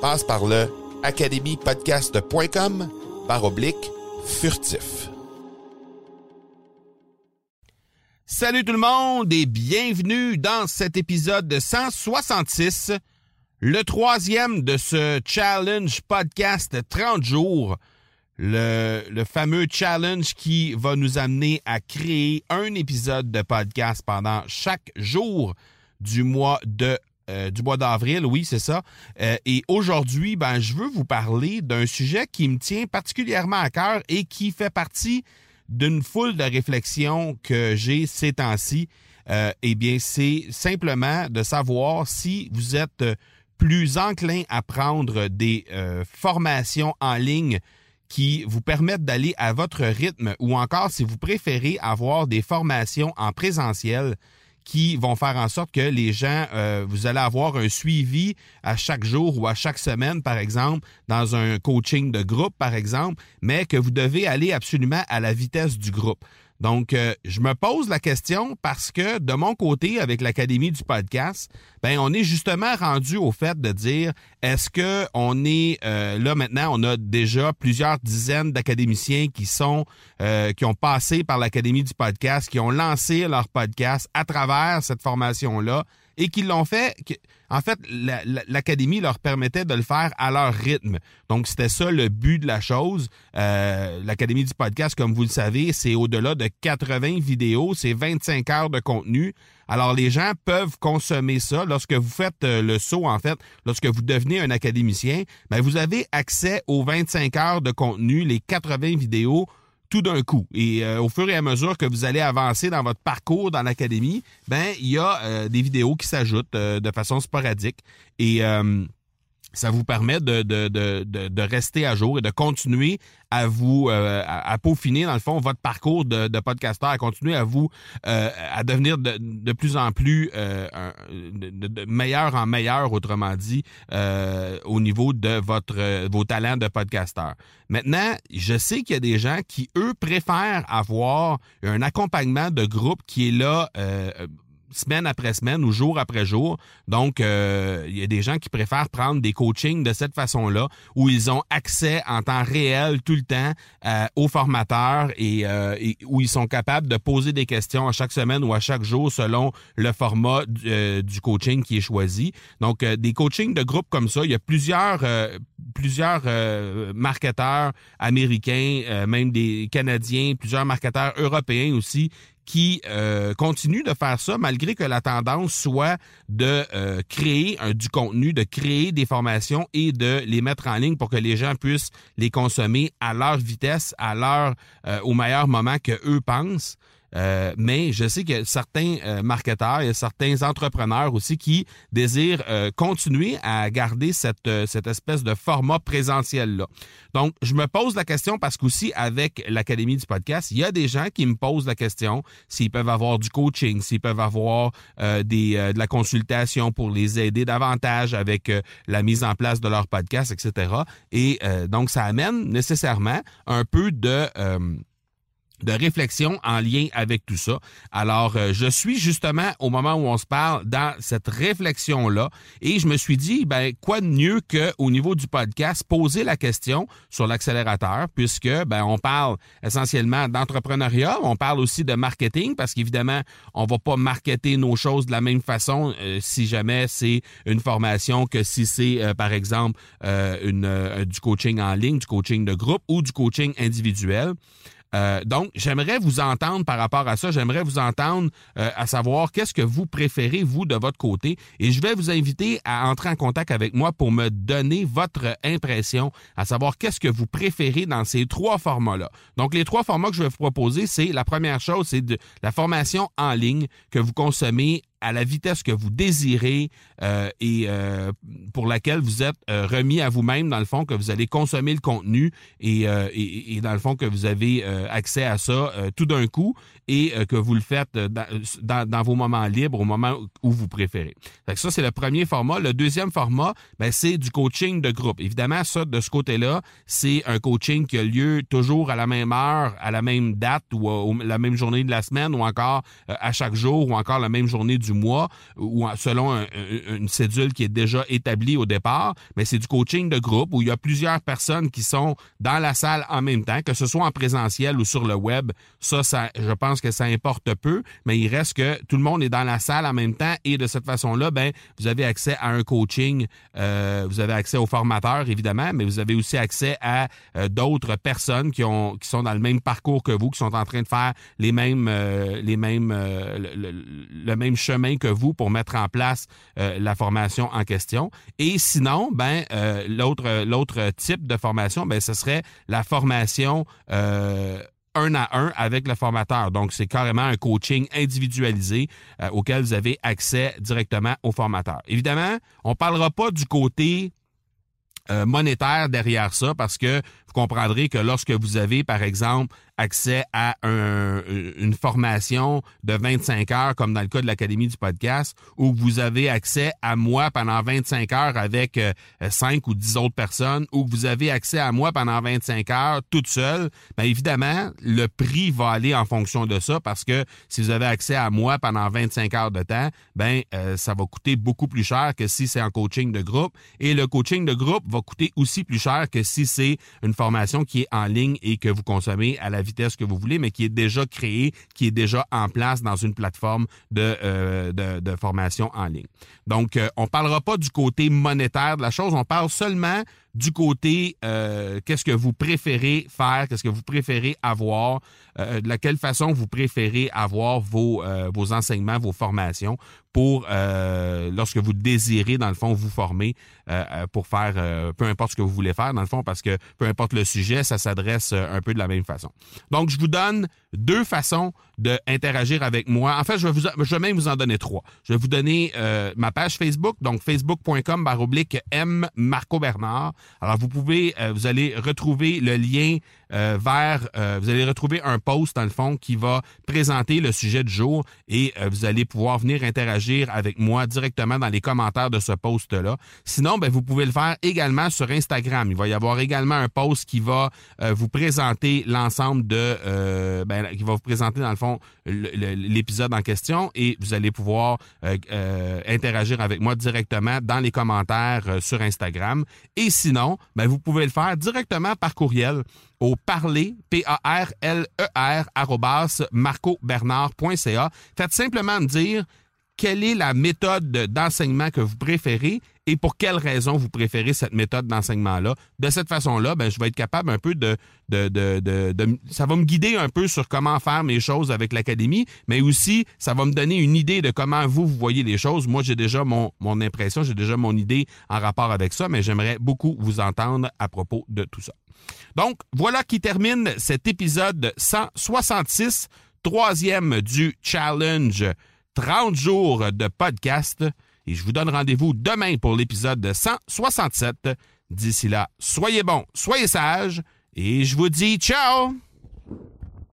Passe par le academypodcast.com par oblique furtif. Salut tout le monde et bienvenue dans cet épisode de 166, le troisième de ce challenge podcast 30 jours, le, le, fameux challenge qui va nous amener à créer un épisode de podcast pendant chaque jour du mois de euh, du mois d'avril, oui, c'est ça. Euh, et aujourd'hui, ben, je veux vous parler d'un sujet qui me tient particulièrement à cœur et qui fait partie d'une foule de réflexions que j'ai ces temps-ci. Euh, eh bien, c'est simplement de savoir si vous êtes plus enclin à prendre des formations en ligne qui vous permettent d'aller à votre rythme ou encore si vous préférez avoir des formations en présentiel qui vont faire en sorte que les gens, euh, vous allez avoir un suivi à chaque jour ou à chaque semaine, par exemple, dans un coaching de groupe, par exemple, mais que vous devez aller absolument à la vitesse du groupe. Donc, euh, je me pose la question parce que de mon côté, avec l'Académie du podcast, ben on est justement rendu au fait de dire est-ce que on est euh, là maintenant, on a déjà plusieurs dizaines d'académiciens qui sont euh, qui ont passé par l'Académie du podcast, qui ont lancé leur podcast à travers cette formation-là et qui l'ont fait. En fait, l'académie leur permettait de le faire à leur rythme. Donc, c'était ça le but de la chose. Euh, l'académie du podcast, comme vous le savez, c'est au-delà de 80 vidéos, c'est 25 heures de contenu. Alors, les gens peuvent consommer ça. Lorsque vous faites euh, le saut, en fait, lorsque vous devenez un académicien, ben, vous avez accès aux 25 heures de contenu, les 80 vidéos tout d'un coup. Et euh, au fur et à mesure que vous allez avancer dans votre parcours dans l'académie, ben il y a euh, des vidéos qui s'ajoutent euh, de façon sporadique et ça vous permet de, de, de, de, rester à jour et de continuer à vous euh, à, peaufiner dans le fond votre parcours de, de podcasteur, à continuer à vous euh, à devenir de, de plus en plus euh, de, meilleur en meilleur, autrement dit, au niveau de votre vos talents de podcasteur. Maintenant, je sais qu'il y a des gens qui eux préfèrent avoir un accompagnement de groupe qui est là semaine après semaine ou jour après jour. Donc, euh, il y a des gens qui préfèrent prendre des coachings de cette façon-là, où ils ont accès en temps réel tout le temps euh, aux formateurs euh, et, où ils sont capables de poser des questions à chaque semaine ou à chaque jour selon le format du, coaching qui est choisi. Donc, des coachings de groupe comme ça, il y a plusieurs plusieurs marketeurs américains, même des Canadiens, plusieurs marketeurs européens aussi qui euh, continue de faire ça malgré que la tendance soit de euh, créer du contenu, de créer des formations et de les mettre en ligne pour que les gens puissent les consommer à leur vitesse, à leur euh, au meilleur moment que eux pensent. Euh, mais je sais que certains euh, marketeurs et certains entrepreneurs aussi qui désirent euh, continuer à garder cette, cette espèce de format présentiel-là. Donc, je me pose la question parce qu'aussi avec l'Académie du podcast, il y a des gens qui me posent la question s'ils peuvent avoir du coaching, s'ils peuvent avoir des, de la consultation pour les aider davantage avec la mise en place de leur podcast, etc. Et donc, ça amène nécessairement un peu de de réflexion en lien avec tout ça. Alors, euh, je suis justement au moment où on se parle dans cette réflexion-là et je me suis dit, ben, quoi de mieux que au niveau du podcast, poser la question sur l'accélérateur puisque, ben, on parle essentiellement d'entrepreneuriat, on parle aussi de marketing parce qu'évidemment, on va pas marketer nos choses de la même façon euh, si jamais c'est une formation que si c'est, euh, par exemple, une, du coaching en ligne, du coaching de groupe ou du coaching individuel. Euh, donc, j'aimerais vous entendre par rapport à ça. J'aimerais vous entendre euh, à savoir qu'est-ce que vous préférez, vous, de votre côté. Et je vais vous inviter à entrer en contact avec moi pour me donner votre impression, à savoir qu'est-ce que vous préférez dans ces trois formats-là. Donc, les trois formats que je vais vous proposer, c'est la première chose, c'est la formation en ligne que vous consommez à la vitesse que vous désirez euh, et euh, pour laquelle vous êtes euh, remis à vous-même, dans le fond, que vous allez consommer le contenu et, et, et dans le fond, que vous avez accès à ça tout d'un coup et que vous le faites dans, dans, vos moments libres, au moment où vous préférez. ça, c'est le premier format. Le deuxième format, ben, c'est du coaching de groupe. Évidemment, ça, de ce côté-là, c'est un coaching qui a lieu toujours à la même heure, à la même date ou la même journée de la semaine ou encore à chaque jour ou encore la même journée du mois ou selon une cédule qui est déjà établie au départ, mais c'est du coaching de groupe où il y a plusieurs personnes qui sont dans la salle en même temps, que ce soit en présentiel ou sur le web. Ça, ça je pense que ça importe peu, mais il reste que tout le monde est dans la salle en même temps et de cette façon-là, ben, vous avez accès à un coaching, euh, vous avez accès aux formateurs évidemment, mais vous avez aussi accès à euh, d'autres personnes qui ont qui sont dans le même parcours que vous, qui sont en train de faire les mêmes euh, les mêmes le même chemin que vous pour mettre en place euh, la formation en question. Et sinon, ben euh, l'autre l'autre type de formation, ben ce serait la formation euh, un à un avec le formateur. Donc, c'est carrément un coaching individualisé auquel vous avez accès directement au formateur. Évidemment, on parlera pas du côté monétaire derrière ça parce que vous comprendrez que lorsque vous avez, par exemple, accès à un, une formation de 25 heures, comme dans le cas de l'Académie du podcast, où vous avez accès à moi pendant 25 heures avec euh, 5 ou 10 autres personnes, ou que vous avez accès à moi pendant 25 heures toute seule, bien évidemment, le prix va aller en fonction de ça parce que si vous avez accès à moi pendant 25 heures de temps, ben euh, ça va coûter beaucoup plus cher que si c'est en coaching de groupe. Et le coaching de groupe va coûter aussi plus cher que si c'est une formation qui est en ligne et que vous consommez à la vitesse que vous voulez, mais qui est déjà créé, qui est déjà en place dans une plateforme de, euh, formation en ligne. Donc, euh, on parlera pas du côté monétaire de la chose, on parle seulement du côté euh, qu'est-ce que vous préférez faire, qu'est-ce que vous préférez avoir, de laquelle façon vous préférez avoir vos, vos enseignements, vos formations pour lorsque vous désirez, dans le fond, vous former pour faire peu importe ce que vous voulez faire, dans le fond, parce que peu importe le sujet, ça s'adresse un peu de la même façon. Donc, je vous donne deux façons d'interagir avec moi. En fait, je vais, vous, je vais même vous en donner trois. Je vais vous donner euh, ma page Facebook, donc facebook.com baroblique M Marco Bernard. Alors, vous pouvez, euh, vous allez retrouver le lien euh, vers, vous allez retrouver un post dans le fond qui va présenter le sujet du jour et vous allez pouvoir venir interagir avec moi directement dans les commentaires de ce post-là. Sinon, ben, vous pouvez le faire également sur Instagram. Il va y avoir également un post qui va vous présenter l'ensemble de, ben, qui va vous présenter dans le fond l'épisode en question et vous allez pouvoir euh, euh, interagir avec moi directement dans les commentaires euh, sur Instagram. Et sinon, ben, vous pouvez le faire directement par courriel au parler, P-A-R-L-E-R, e marcobernard.ca. Faites simplement me dire quelle est la méthode d'enseignement que vous préférez et pour quelles raisons vous préférez cette méthode d'enseignement-là. De cette façon-là, ben, je vais être capable un peu de, de, de, de, Ça va me guider un peu sur comment faire mes choses avec l'Académie, mais aussi, ça va me donner une idée de comment vous, vous voyez les choses. Moi, j'ai déjà mon, mon impression, j'ai déjà mon idée en rapport avec ça, mais j'aimerais beaucoup vous entendre à propos de tout ça. Donc, voilà qui termine cet épisode 166, troisième du challenge 30 jours de podcast. Et je vous donne rendez-vous demain pour l'épisode 167. D'ici là, soyez bons, soyez sages et je vous dis ciao!